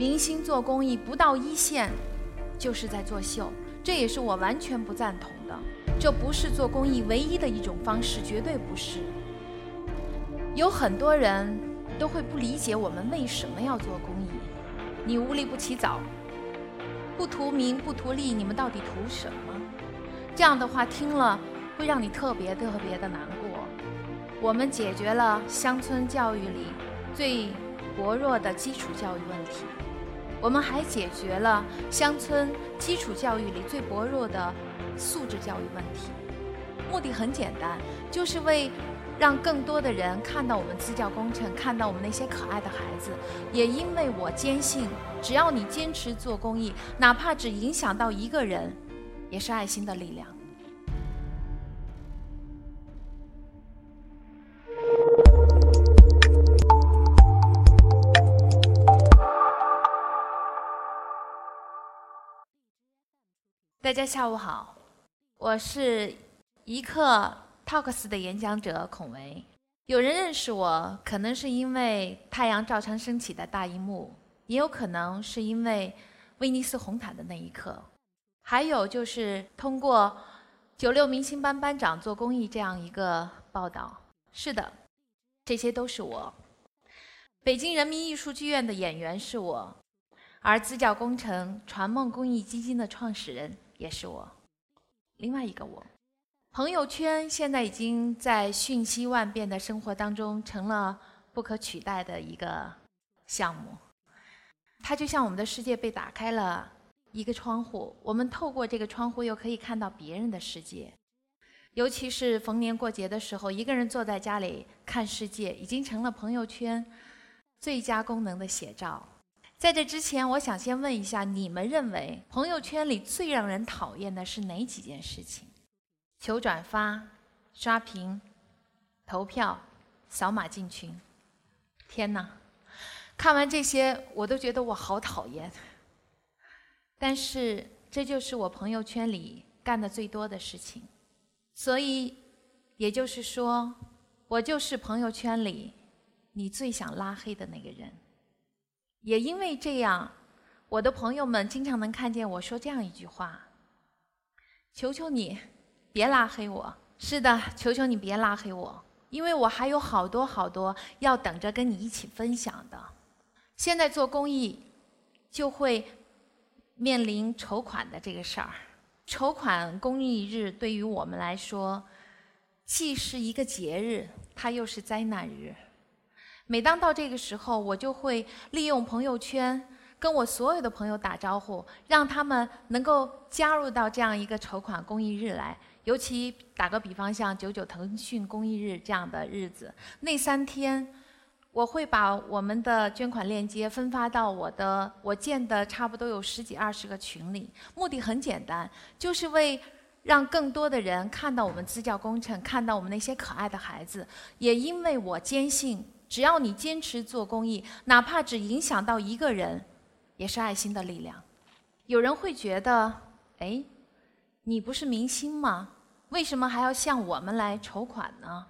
明星做公益不到一线，就是在作秀，这也是我完全不赞同的。这不是做公益唯一的一种方式，绝对不是。有很多人都会不理解我们为什么要做公益。你无利不起早，不图名不图利，你们到底图什么？这样的话听了会让你特别特别的难过。我们解决了乡村教育里最薄弱的基础教育问题。我们还解决了乡村基础教育里最薄弱的素质教育问题，目的很简单，就是为让更多的人看到我们支教工程，看到我们那些可爱的孩子。也因为我坚信，只要你坚持做公益，哪怕只影响到一个人，也是爱心的力量。大家下午好，我是一刻 Talks 的演讲者孔维。有人认识我，可能是因为太阳照常升起的大荧幕，也有可能是因为威尼斯红毯的那一刻，还有就是通过九六明星班班长做公益这样一个报道。是的，这些都是我。北京人民艺术剧院的演员是我，而资教工程传梦公益基金的创始人。也是我，另外一个我，朋友圈现在已经在瞬息万变的生活当中成了不可取代的一个项目。它就像我们的世界被打开了一个窗户，我们透过这个窗户又可以看到别人的世界。尤其是逢年过节的时候，一个人坐在家里看世界，已经成了朋友圈最佳功能的写照。在这之前，我想先问一下，你们认为朋友圈里最让人讨厌的是哪几件事情？求转发、刷屏、投票、扫码进群。天哪，看完这些，我都觉得我好讨厌。但是这就是我朋友圈里干的最多的事情，所以也就是说，我就是朋友圈里你最想拉黑的那个人。也因为这样，我的朋友们经常能看见我说这样一句话：“求求你，别拉黑我。”是的，求求你别拉黑我，因为我还有好多好多要等着跟你一起分享的。现在做公益，就会面临筹款的这个事儿。筹款公益日对于我们来说，既是一个节日，它又是灾难日。每当到这个时候，我就会利用朋友圈跟我所有的朋友打招呼，让他们能够加入到这样一个筹款公益日来。尤其打个比方，像九九腾讯公益日这样的日子，那三天，我会把我们的捐款链接分发到我的我建的差不多有十几二十个群里。目的很简单，就是为让更多的人看到我们支教工程，看到我们那些可爱的孩子。也因为我坚信。只要你坚持做公益，哪怕只影响到一个人，也是爱心的力量。有人会觉得，哎，你不是明星吗？为什么还要向我们来筹款呢？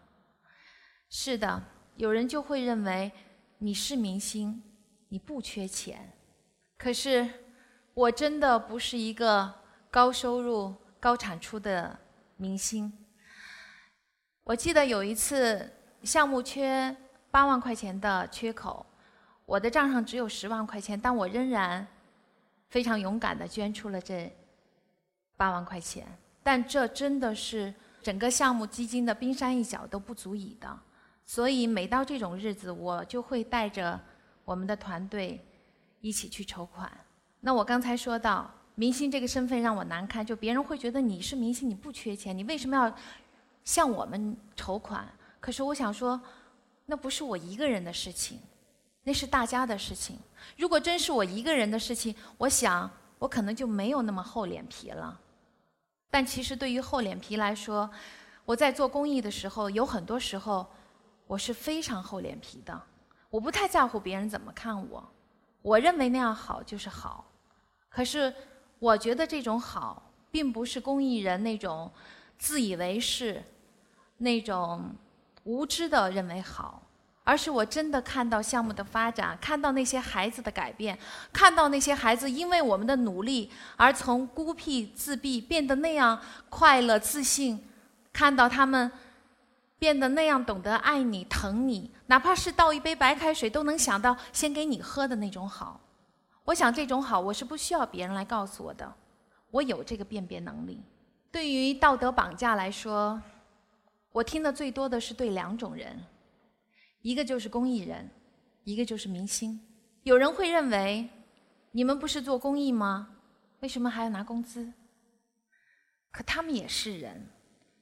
是的，有人就会认为你是明星，你不缺钱。可是，我真的不是一个高收入、高产出的明星。我记得有一次项目缺。八万块钱的缺口，我的账上只有十万块钱，但我仍然非常勇敢地捐出了这八万块钱。但这真的是整个项目基金的冰山一角都不足以的。所以每到这种日子，我就会带着我们的团队一起去筹款。那我刚才说到，明星这个身份让我难堪，就别人会觉得你是明星，你不缺钱，你为什么要向我们筹款？可是我想说。那不是我一个人的事情，那是大家的事情。如果真是我一个人的事情，我想我可能就没有那么厚脸皮了。但其实对于厚脸皮来说，我在做公益的时候，有很多时候我是非常厚脸皮的。我不太在乎别人怎么看我，我认为那样好就是好。可是我觉得这种好，并不是公益人那种自以为是，那种。无知的认为好，而是我真的看到项目的发展，看到那些孩子的改变，看到那些孩子因为我们的努力而从孤僻自闭变得那样快乐自信，看到他们变得那样懂得爱你疼你，哪怕是倒一杯白开水都能想到先给你喝的那种好。我想这种好，我是不需要别人来告诉我的，我有这个辨别能力。对于道德绑架来说，我听的最多的是对两种人。一个就是公益人，一个就是明星。有人会认为，你们不是做公益吗？为什么还要拿工资？可他们也是人，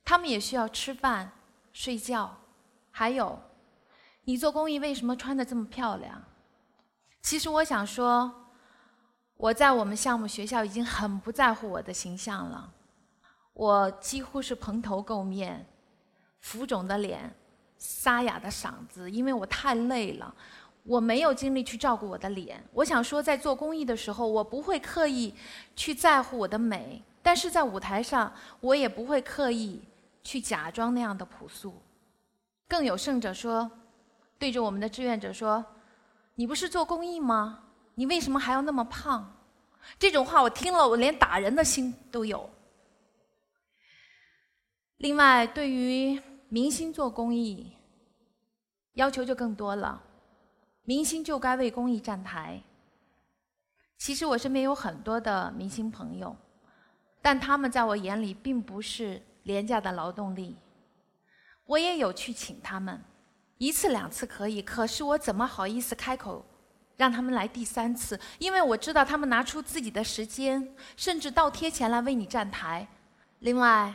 他们也需要吃饭、睡觉。还有，你做公益为什么穿的这么漂亮？其实我想说，我在我们项目学校已经很不在乎我的形象了。我几乎是蓬头垢面、浮肿的脸。沙哑的嗓子，因为我太累了，我没有精力去照顾我的脸。我想说，在做公益的时候，我不会刻意去在乎我的美，但是在舞台上，我也不会刻意去假装那样的朴素。更有甚者说，对着我们的志愿者说：“你不是做公益吗？你为什么还要那么胖？”这种话我听了，我连打人的心都有。另外，对于。明星做公益，要求就更多了。明星就该为公益站台。其实我身边有很多的明星朋友，但他们在我眼里并不是廉价的劳动力。我也有去请他们，一次两次可以，可是我怎么好意思开口让他们来第三次？因为我知道他们拿出自己的时间，甚至倒贴钱来为你站台。另外。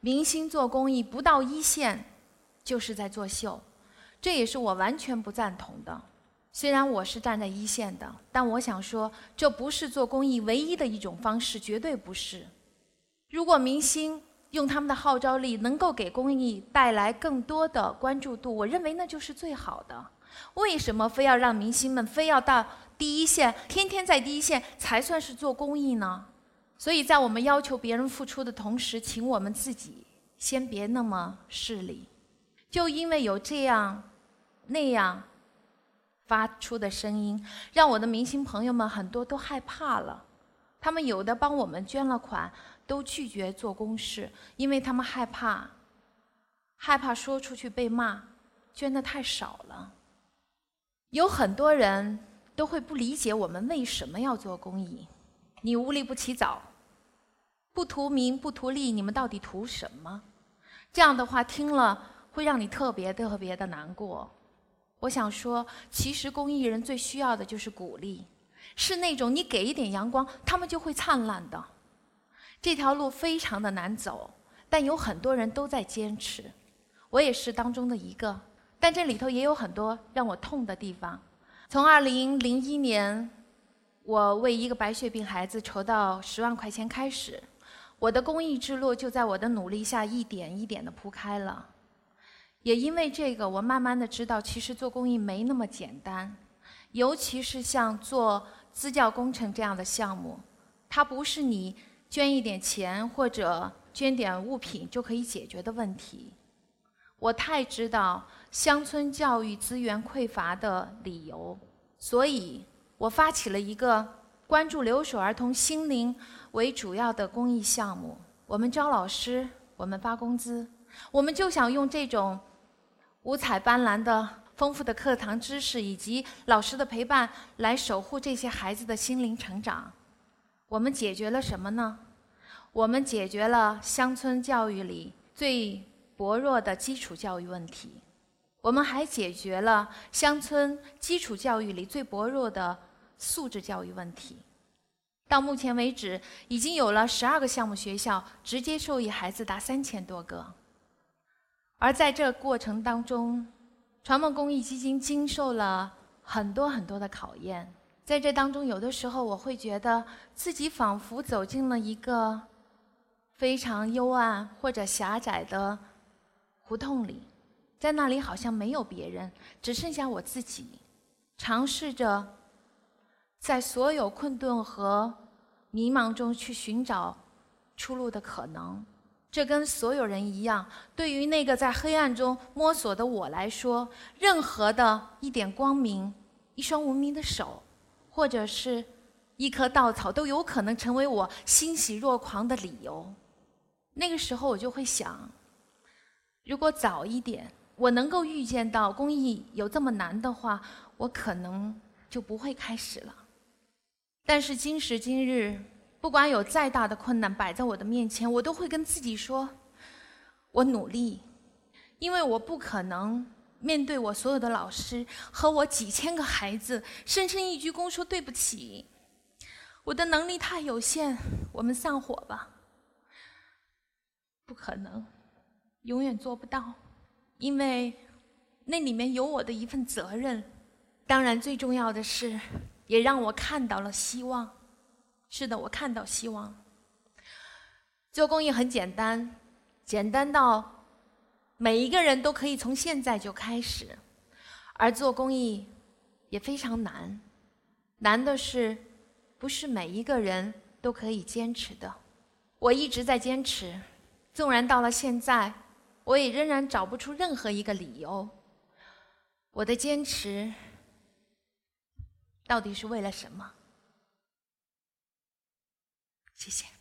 明星做公益不到一线，就是在作秀，这也是我完全不赞同的。虽然我是站在一线的，但我想说，这不是做公益唯一的一种方式，绝对不是。如果明星用他们的号召力能够给公益带来更多的关注度，我认为那就是最好的。为什么非要让明星们非要到第一线，天天在第一线才算是做公益呢？所以在我们要求别人付出的同时，请我们自己先别那么势利。就因为有这样、那样发出的声音，让我的明星朋友们很多都害怕了。他们有的帮我们捐了款，都拒绝做公示，因为他们害怕，害怕说出去被骂，捐的太少了。有很多人都会不理解我们为什么要做公益。你无利不起早，不图名不图利，你们到底图什么？这样的话听了会让你特别特别的难过。我想说，其实公益人最需要的就是鼓励，是那种你给一点阳光，他们就会灿烂的。这条路非常的难走，但有很多人都在坚持，我也是当中的一个。但这里头也有很多让我痛的地方。从二零零一年。我为一个白血病孩子筹到十万块钱开始，我的公益之路就在我的努力下一点一点的铺开了。也因为这个，我慢慢的知道，其实做公益没那么简单，尤其是像做支教工程这样的项目，它不是你捐一点钱或者捐点物品就可以解决的问题。我太知道乡村教育资源匮乏的理由，所以。我发起了一个关注留守儿童心灵为主要的公益项目。我们招老师，我们发工资，我们就想用这种五彩斑斓的丰富的课堂知识以及老师的陪伴，来守护这些孩子的心灵成长。我们解决了什么呢？我们解决了乡村教育里最薄弱的基础教育问题。我们还解决了乡村基础教育里最薄弱的。素质教育问题，到目前为止，已经有了十二个项目学校直接受益孩子达三千多个。而在这过程当中，传梦公益基金经受了很多很多的考验。在这当中，有的时候我会觉得自己仿佛走进了一个非常幽暗或者狭窄的胡同里，在那里好像没有别人，只剩下我自己，尝试着。在所有困顿和迷茫中去寻找出路的可能，这跟所有人一样，对于那个在黑暗中摸索的我来说，任何的一点光明、一双无名的手，或者是一棵稻草，都有可能成为我欣喜若狂的理由。那个时候，我就会想，如果早一点，我能够预见到公益有这么难的话，我可能就不会开始了。但是今时今日。不管有再大的困难摆在我的面前，我都会跟自己说：“我努力，因为我不可能面对我所有的老师和我几千个孩子，深深一鞠躬说对不起。我的能力太有限，我们散伙吧。不可能，永远做不到，因为那里面有我的一份责任。当然，最重要的是，也让我看到了希望。”是的，我看到希望。做公益很简单，简单到每一个人都可以从现在就开始；而做公益也非常难，难的是不是每一个人都可以坚持的。我一直在坚持，纵然到了现在，我也仍然找不出任何一个理由。我的坚持到底是为了什么？谢谢。